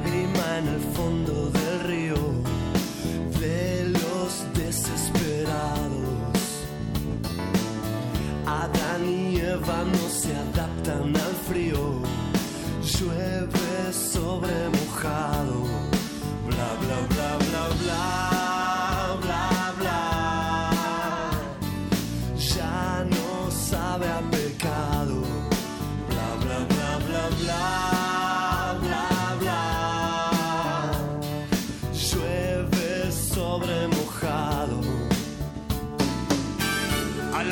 lágrima en el fondo del río de los desesperados. Adán y Eva no se adaptan al frío, llueve sol.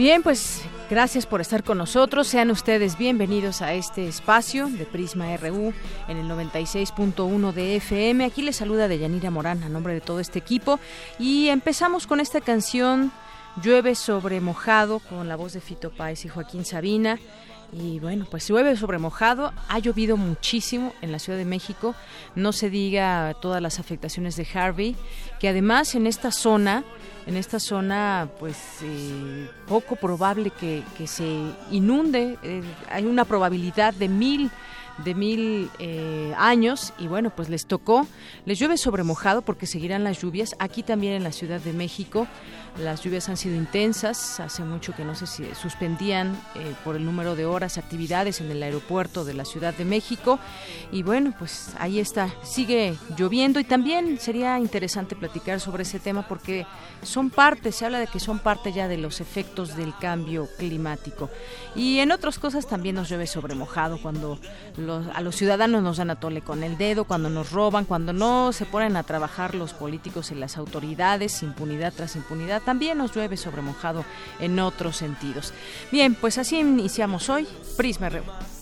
Bien, pues gracias por estar con nosotros. Sean ustedes bienvenidos a este espacio de Prisma RU en el 96.1 de FM. Aquí les saluda Deyanira Morán a nombre de todo este equipo y empezamos con esta canción Llueve sobre mojado con la voz de Fito Páez y Joaquín Sabina. Y bueno, pues llueve sobre mojado, ha llovido muchísimo en la Ciudad de México, no se diga todas las afectaciones de Harvey, que además en esta zona en esta zona pues eh, poco probable que, se inunde. Eh, hay una probabilidad de mil de mil eh, años y bueno pues les tocó les llueve sobre mojado porque seguirán las lluvias aquí también en la Ciudad de México. Las lluvias han sido intensas, hace mucho que no se suspendían eh, por el número de horas actividades en el aeropuerto de la Ciudad de México. Y bueno, pues ahí está, sigue lloviendo y también sería interesante platicar sobre ese tema porque son parte, se habla de que son parte ya de los efectos del cambio climático. Y en otras cosas también nos llueve sobre mojado cuando a los ciudadanos nos dan a tole con el dedo, cuando nos roban, cuando no se ponen a trabajar los políticos y las autoridades, impunidad tras impunidad también nos llueve sobre mojado en otros sentidos. Bien, pues así iniciamos hoy Prisma RU.